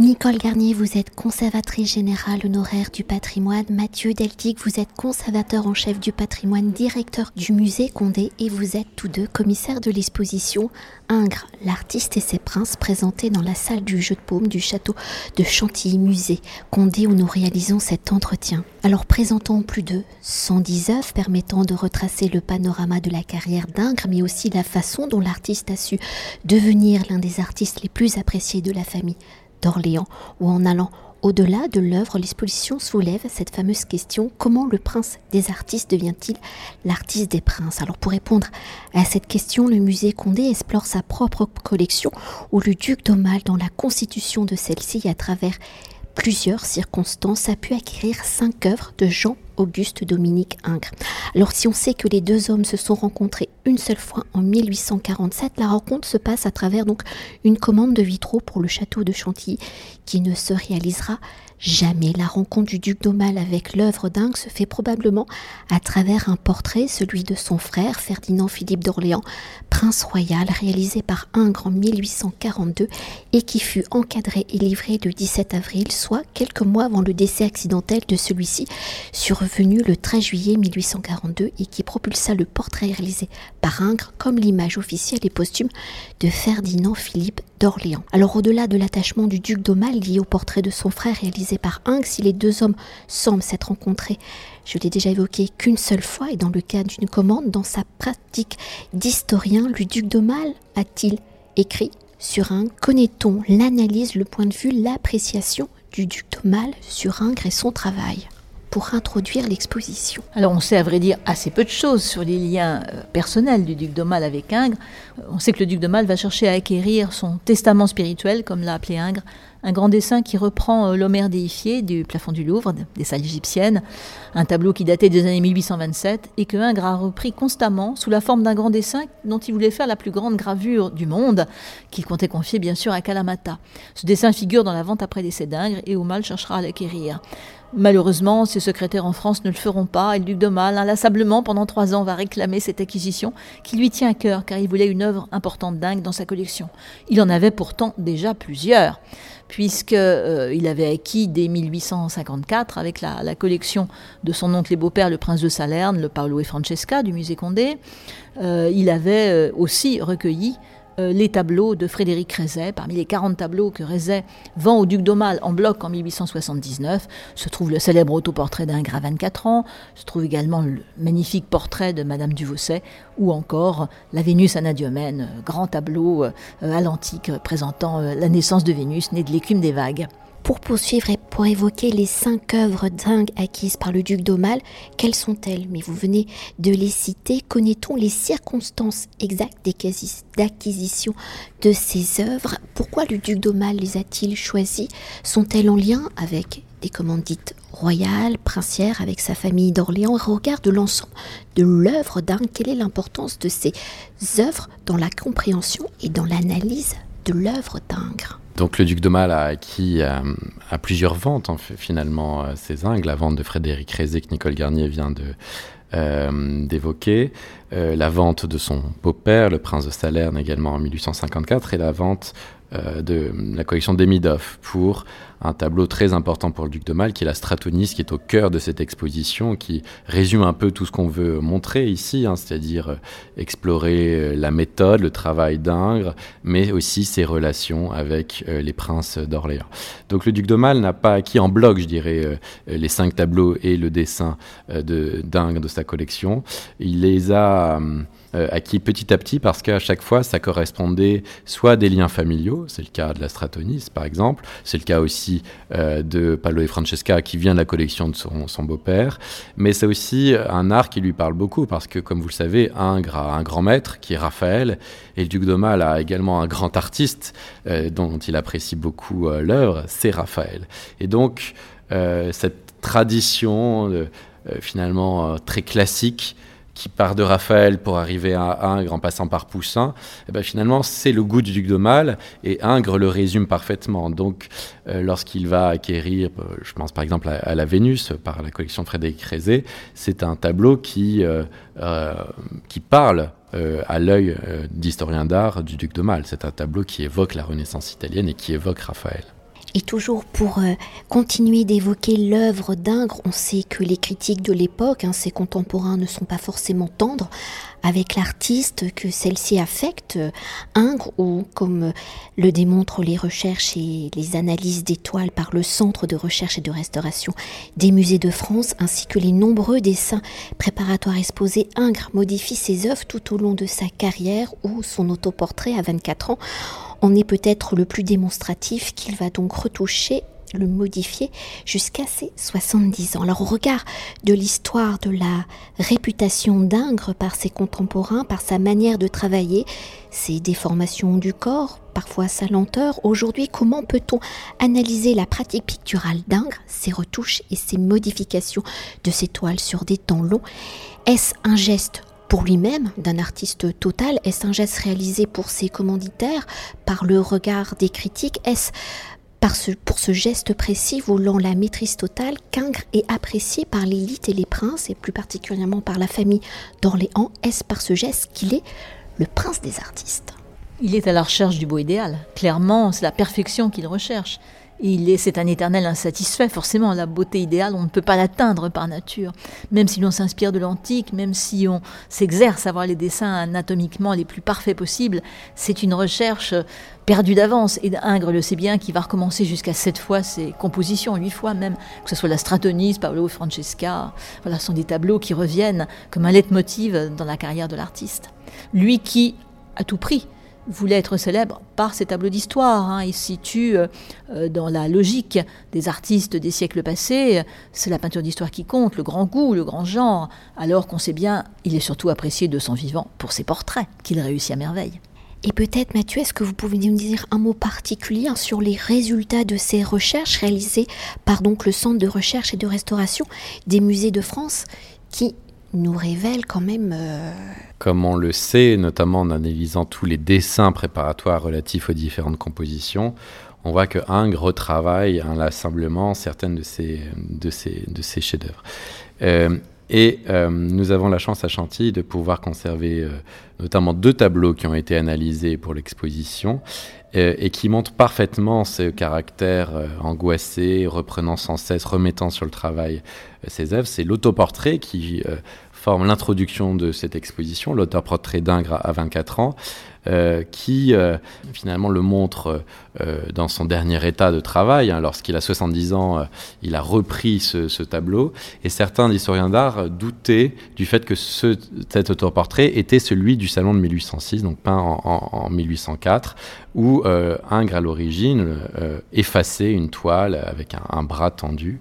Nicole Garnier, vous êtes conservatrice générale honoraire du patrimoine. Mathieu Deldic, vous êtes conservateur en chef du patrimoine, directeur du musée Condé et vous êtes tous deux commissaires de l'exposition Ingres, l'artiste et ses princes présentés dans la salle du jeu de paume du château de Chantilly musée Condé où nous réalisons cet entretien. Alors présentons plus de 110 œuvres permettant de retracer le panorama de la carrière d'Ingres mais aussi la façon dont l'artiste a su devenir l'un des artistes les plus appréciés de la famille d'Orléans, ou en allant au-delà de l'œuvre, l'exposition soulève cette fameuse question comment le prince des artistes devient-il l'artiste des princes? Alors pour répondre à cette question, le musée Condé explore sa propre collection où le duc d'Aumale, dans la constitution de celle-ci, à travers plusieurs circonstances, a pu acquérir cinq œuvres de Jean Auguste Dominique Ingres. Alors si on sait que les deux hommes se sont rencontrés une seule fois en 1847, la rencontre se passe à travers donc une commande de vitraux pour le château de Chantilly qui ne se réalisera jamais. La rencontre du duc d'Aumale avec l'œuvre d'Ingres se fait probablement à travers un portrait, celui de son frère Ferdinand Philippe d'Orléans, prince royal, réalisé par Ingres en 1842 et qui fut encadré et livré le 17 avril, soit quelques mois avant le décès accidentel de celui-ci sur venu le 13 juillet 1842 et qui propulsa le portrait réalisé par Ingres comme l'image officielle et posthume de Ferdinand Philippe Alors au-delà de l'attachement du duc d'Aumale lié au portrait de son frère réalisé par Ingres, si les deux hommes semblent s'être rencontrés, je l'ai déjà évoqué qu'une seule fois et dans le cas d'une commande, dans sa pratique d'historien, le duc d'Aumale a-t-il écrit sur Ingres Connaît-on l'analyse, le point de vue, l'appréciation du duc d'Aumale sur Ingres et son travail? Pour introduire l'exposition Alors on sait à vrai dire assez peu de choses sur les liens euh, personnels du duc d'Aumale avec Ingres. Euh, on sait que le duc d'Aumale va chercher à acquérir son testament spirituel, comme l'a appelé Ingres, un grand dessin qui reprend euh, l'Homère déifié du plafond du Louvre, des salles égyptiennes, un tableau qui datait des années 1827 et que Ingres a repris constamment sous la forme d'un grand dessin dont il voulait faire la plus grande gravure du monde, qu'il comptait confier bien sûr à Kalamata. Ce dessin figure dans la vente après décès d'Ingres et Aumale cherchera à l'acquérir. Malheureusement, ses secrétaires en France ne le feront pas et le duc de Mal, inlassablement, pendant trois ans, va réclamer cette acquisition qui lui tient à cœur car il voulait une œuvre importante dingue dans sa collection. Il en avait pourtant déjà plusieurs puisqu'il euh, il avait acquis dès 1854 avec la, collection de son oncle et beau-père, le prince de Salerne, le Paolo et Francesca du musée Condé. Euh, il avait euh, aussi recueilli les tableaux de Frédéric Rézet. Parmi les 40 tableaux que Rézet vend au duc d'Aumale en bloc en 1879, se trouve le célèbre autoportrait d'un gras 24 ans, se trouve également le magnifique portrait de Madame Duvosset, ou encore la Vénus Anadiomène, grand tableau euh, à l'antique présentant euh, la naissance de Vénus, née de l'écume des vagues. Pour poursuivre et pour évoquer les cinq œuvres dingues acquises par le duc d'Aumale, quelles sont-elles? Mais vous venez de les citer. Connaît-on les circonstances exactes d'acquisition de ces œuvres? Pourquoi le duc d'Aumale les a-t-il choisies? Sont-elles en lien avec des commandites royales, princières, avec sa famille d'Orléans? Regarde l'ensemble de l'œuvre dingue, quelle est l'importance de ces œuvres dans la compréhension et dans l'analyse de l'œuvre d'Ingres donc le duc de Mal a acquis euh, à, plusieurs ventes finalement euh, ces ingles, la vente de Frédéric Rézé que Nicole Garnier vient euh, d'évoquer, la vente de son beau-père, le prince de Salerne également en 1854, et la vente de la collection d'Emidov pour un tableau très important pour le duc de Mal, qui est la Stratonis, qui est au cœur de cette exposition, qui résume un peu tout ce qu'on veut montrer ici, hein, c'est-à-dire euh, explorer euh, la méthode, le travail d'Ingres, mais aussi ses relations avec euh, les princes d'Orléans. Donc le duc de Mal n'a pas acquis en bloc, je dirais, les cinq tableaux et le dessin de d'Ingres de sa collection. Il les a hum, acquis petit à petit parce qu'à chaque fois, ça correspondait soit des liens familiaux, c'est le cas de la Stratonis par exemple, c'est le cas aussi euh, de Paolo et Francesca qui vient de la collection de son, beau-père, mais c'est aussi un art qui lui parle beaucoup parce que, comme vous le savez, Ingres a un grand maître qui est Raphaël et le duc d'Aumale a également un grand artiste euh, dont il apprécie beaucoup euh, l'œuvre, c'est Raphaël. Et donc, cette tradition finalement très classique qui part de Raphaël pour arriver à Ingres en passant par Poussin, eh ben finalement c'est le goût du duc de Mal et Ingres le résume parfaitement. Donc euh, lorsqu'il va acquérir, euh, je pense par exemple à, la Vénus par la collection Frédéric Rézé, c'est un tableau qui, euh, qui parle à l'œil d'historien d'art du duc de Mal. C'est un tableau qui évoque la Renaissance italienne et qui évoque Raphaël. Et toujours pour euh, continuer d'évoquer l'œuvre d'Ingres, on sait que les critiques de l'époque, hein, ses contemporains ne sont pas forcément tendres. Avec l'artiste, que celle-ci affecte euh, Ingres, ou comme euh, le démontrent les recherches et les analyses d'étoiles par le Centre de recherche et de restauration des musées de France, ainsi que les nombreux dessins préparatoires exposés, Ingres modifie ses œuvres tout au long de sa carrière ou son autoportrait à 24 ans en est peut-être le plus démonstratif qu'il va donc retoucher le modifier jusqu'à ses 70 ans. Alors au regard de l'histoire de la réputation d'Ingres par ses contemporains, par sa manière de travailler, ses déformations du corps, parfois sa lenteur, aujourd'hui comment peut-on analyser la pratique picturale d'Ingres, ses retouches et ses modifications de ses toiles sur des temps longs? Est-ce un geste pour lui-même, d'un artiste total Est-ce un geste réalisé pour ses commanditaires, par le regard des critiques? Est-ce pour ce geste précis voulant la maîtrise totale qu'Ingres est apprécié par l'élite et les princes, et plus particulièrement par la famille d'Orléans? Est-ce par ce geste qu'il est le prince des artistes? Il est à la recherche du beau idéal. Clairement, c'est la perfection qu'il recherche c'est un éternel insatisfait. Forcément, la beauté idéale, on ne peut pas l'atteindre par nature. Même si l'on s'inspire de l'antique, même si on s'exerce à voir les dessins anatomiquement les plus parfaits possibles, c'est une recherche perdue d'avance. Et Ingres le sait bien, qui va recommencer jusqu'à sept fois ses compositions, huit fois même, que ce soit la Stratonis, Paolo Francesca. Voilà, sont des tableaux qui reviennent comme un leitmotiv dans la carrière de l'artiste. Lui qui, à tout prix, voulait être célèbre par ses tableaux d'histoire. Hein. Il se situe euh, euh, dans la logique des artistes des siècles passés. C'est la peinture d'histoire qui compte, le grand goût, le grand genre, alors qu'on sait bien, il est surtout apprécié de son vivant pour ses portraits, qu'il réussit à merveille. Et peut-être, Mathieu, est-ce que vous pouvez nous dire un mot particulier sur les résultats de ces recherches réalisées par donc le Centre de recherche et de restauration des musées de France, qui nous révèle quand même... Euh, Comme on le sait, notamment en analysant tous les dessins préparatoires relatifs aux différentes compositions, on voit que Ingres retravaille inlassablement certaines de ses, chefs-d'œuvre. Euh, et euh, nous avons la chance à Chantilly de pouvoir conserver notamment deux tableaux qui ont été analysés pour l'exposition et qui montrent parfaitement ce caractère angoissé, reprenant sans cesse, remettant sur le travail ses œuvres. C'est l'autoportrait qui forme l'introduction de cette exposition, l'auteur-portrait d'Ingres à 24 ans, euh, qui euh, finalement le montre euh, dans son dernier état de travail. Hein. Lorsqu'il a 70 ans, il a repris ce, tableau. Et certains historiens d'art doutaient du fait que ce, cet autoportrait était celui du salon de 1806, donc peint en, 1804, où Ingres, à l'origine, effaçait une toile avec un bras tendu.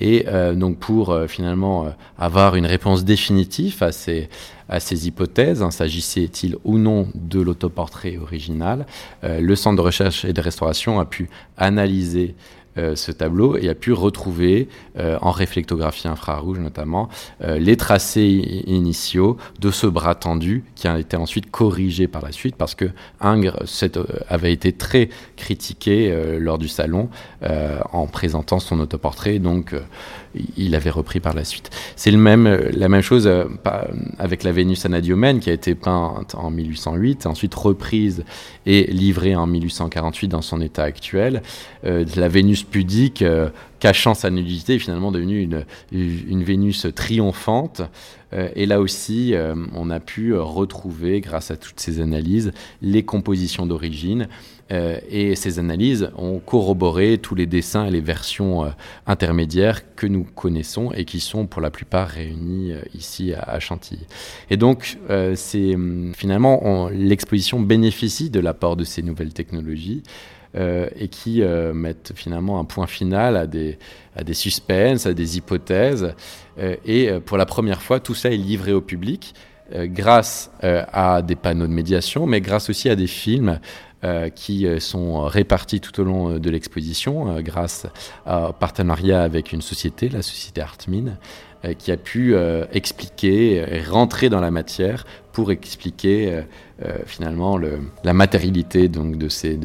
Et euh, donc pour euh, finalement euh, avoir une réponse définitive à ces, à ces hypothèses, hein, s'agissait-il ou non de l'autoportrait original, le Centre de recherche et de restauration a pu analyser euh, ce tableau et a pu retrouver, euh, en réflectographie infrarouge notamment, euh, les tracés initiaux de ce bras tendu qui a été ensuite corrigé par la suite parce que Ingres avait été très critiqué lors du salon en présentant son autoportrait, donc il avait repris par la suite. C'est même, la même chose avec la Vénus Anadiomène qui a été peinte en 1808, ensuite reprise et livrée en 1848 dans son état actuel. la Vénus pudique, euh, cachant sa nudité, est finalement devenue une, une Vénus triomphante. Euh, et là aussi, euh, on a pu retrouver, grâce à toutes ces analyses, les compositions d'origine. Et ces analyses ont corroboré tous les dessins et les versions intermédiaires que nous connaissons et qui sont pour la plupart réunis ici à, Chantilly. Et donc, c'est finalement, l'exposition bénéficie de l'apport de ces nouvelles technologies. Euh, et qui euh, mettent finalement un point final à des, à des suspens, à des hypothèses. Euh, et pour la première fois, tout ça est livré au public grâce à des panneaux de médiation, mais grâce aussi à des films qui sont répartis tout au long de l'exposition grâce à partenariat avec une société, la société Artmin, qui a pu expliquer et rentrer dans la matière pour expliquer euh, finalement la matérialité donc, de, ces,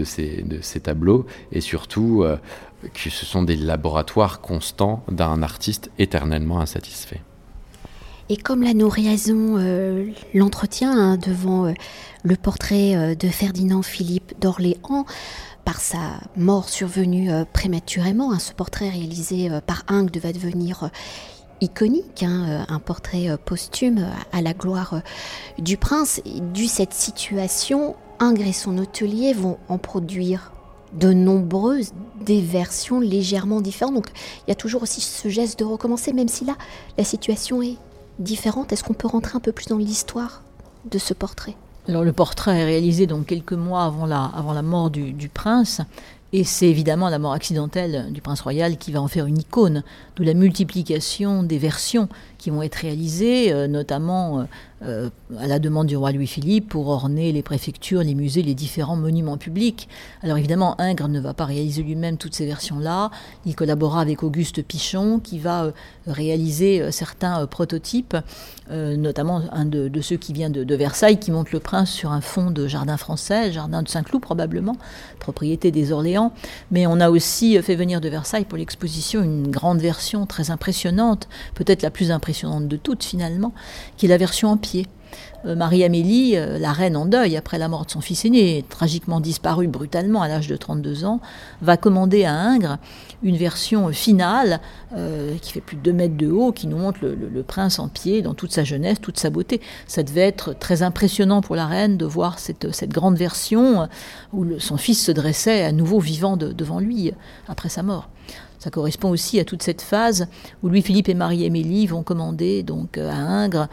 tableaux et surtout euh, que ce sont des laboratoires constants d'un artiste éternellement insatisfait. Et comme la nous euh, l'entretien hein, devant euh, le portrait euh, de Ferdinand Philippe d'Orléans, par sa mort survenue prématurément, hein, ce portrait réalisé par Ingres va devenir iconique, hein, un portrait posthume à la gloire du prince. dû cette situation, Ingres et son hôtelier vont en produire de nombreuses, des versions légèrement différentes. Donc il y a toujours aussi ce geste de recommencer, même si là, la situation est Est-ce qu'on peut rentrer un peu plus dans l'histoire de ce portrait? Alors le portrait est réalisé donc quelques mois avant la, avant la mort du, du prince, et c'est évidemment la mort accidentelle du prince royal qui va en faire une icône, de la multiplication des versions qui vont être réalisées, euh, notamment euh, euh, à la demande du roi Louis-Philippe pour orner les préfectures, les musées, les différents monuments publics. Alors évidemment, Ingres ne va pas réaliser lui-même toutes ces versions-là. Il collabora avec Auguste Pichon qui va réaliser certains prototypes, notamment un de, ceux qui vient de, Versailles, qui montre le prince sur un fond de jardin français, jardin de Saint-Cloud probablement, propriété des Orléans. Mais on a aussi fait venir de Versailles pour l'exposition une grande version très impressionnante, peut-être la plus impressionnante de toutes finalement, qui est la version en pied. Euh, Marie-Amélie, euh, la reine en deuil après la mort de son fils aîné, tragiquement disparu brutalement à l'âge de 32 ans, va commander à Ingres une version finale euh, qui fait plus de 2 mètres de haut, qui nous montre le, prince en pied dans toute sa jeunesse, toute sa beauté. Ça devait être très impressionnant pour la reine de voir cette, grande version où son fils se dressait à nouveau vivant devant lui après sa mort. Ça correspond aussi à toute cette phase où Louis-Philippe et Marie-Émilie vont commander donc euh, à Ingres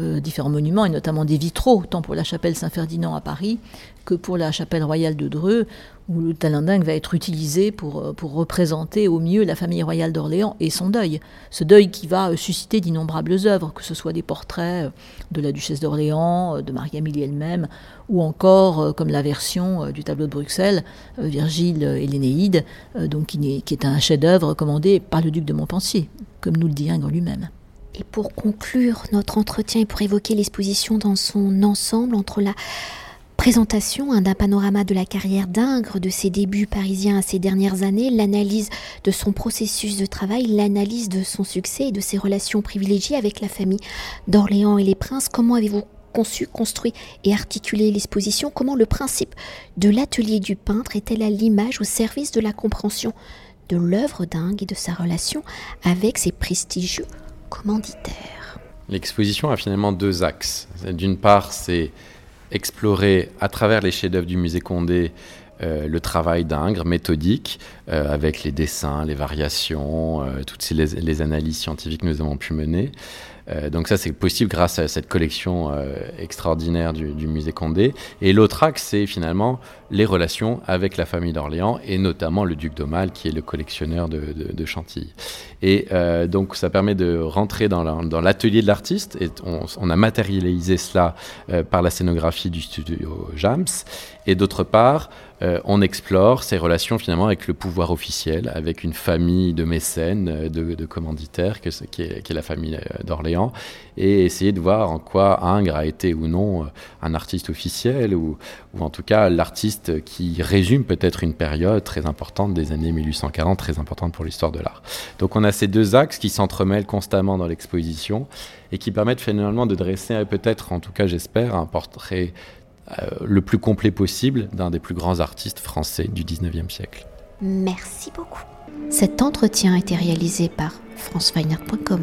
euh, différents monuments, et notamment des vitraux, tant pour la chapelle Saint-Ferdinand à Paris que pour la chapelle royale de Dreux, où le talendingue va être utilisé pour, euh, pour représenter au mieux la famille royale d'Orléans et son deuil. Ce deuil qui va susciter d'innombrables œuvres, que ce soit des portraits de la duchesse d'Orléans, de Marie-Amélie elle-même, ou encore, comme la version du tableau de Bruxelles, Virgile et l'Énéide, donc qui est un chef-d'œuvre commandé par le duc de Montpensier, comme nous le dit Ingres lui-même. Et pour conclure notre entretien et pour évoquer l'exposition dans son ensemble, entre la présentation hein, d'un panorama de la carrière d'Ingres, de ses débuts parisiens à ses dernières années, l'analyse de son processus de travail, l'analyse de son succès et de ses relations privilégiées avec la famille d'Orléans et les princes, comment avez-vous conçu, construit et articulé l'exposition? Comment le principe de l'atelier du peintre est-elle à l'image au service de la compréhension de l'œuvre d'Ingres et de sa relation avec ses prestigieux L'exposition a finalement deux axes. D'une part, c'est explorer à travers les chefs-d'œuvre du musée Condé euh, le travail d'Ingres, méthodique, euh, avec les dessins, les variations, euh, toutes les, analyses scientifiques que nous avons pu mener. Euh, donc ça, c'est possible grâce à cette collection euh, extraordinaire du, musée Condé. Et l'autre axe, c'est finalement les relations avec la famille d'Orléans et notamment le duc d'Aumale, qui est le collectionneur de, Chantilly. Et euh, donc ça permet de rentrer dans l'atelier de l'artiste et on, a matérialisé cela par la scénographie du studio Jams. Et d'autre part, on explore ces relations finalement avec le pouvoir officiel, avec une famille de mécènes, de, commanditaires, qui, est, la famille d'Orléans et essayer de voir en quoi Ingres a été ou non euh, un artiste officiel ou, ou en tout cas l'artiste qui résume peut-être une période très importante des années 1840, très importante pour l'histoire de l'art. Donc on a ces deux axes qui s'entremêlent constamment dans l'exposition et qui permettent finalement de dresser peut-être, en tout cas j'espère, un portrait euh, le plus complet possible d'un des plus grands artistes français du 19e siècle. Merci beaucoup. Cet entretien a été réalisé par franceweiner.com.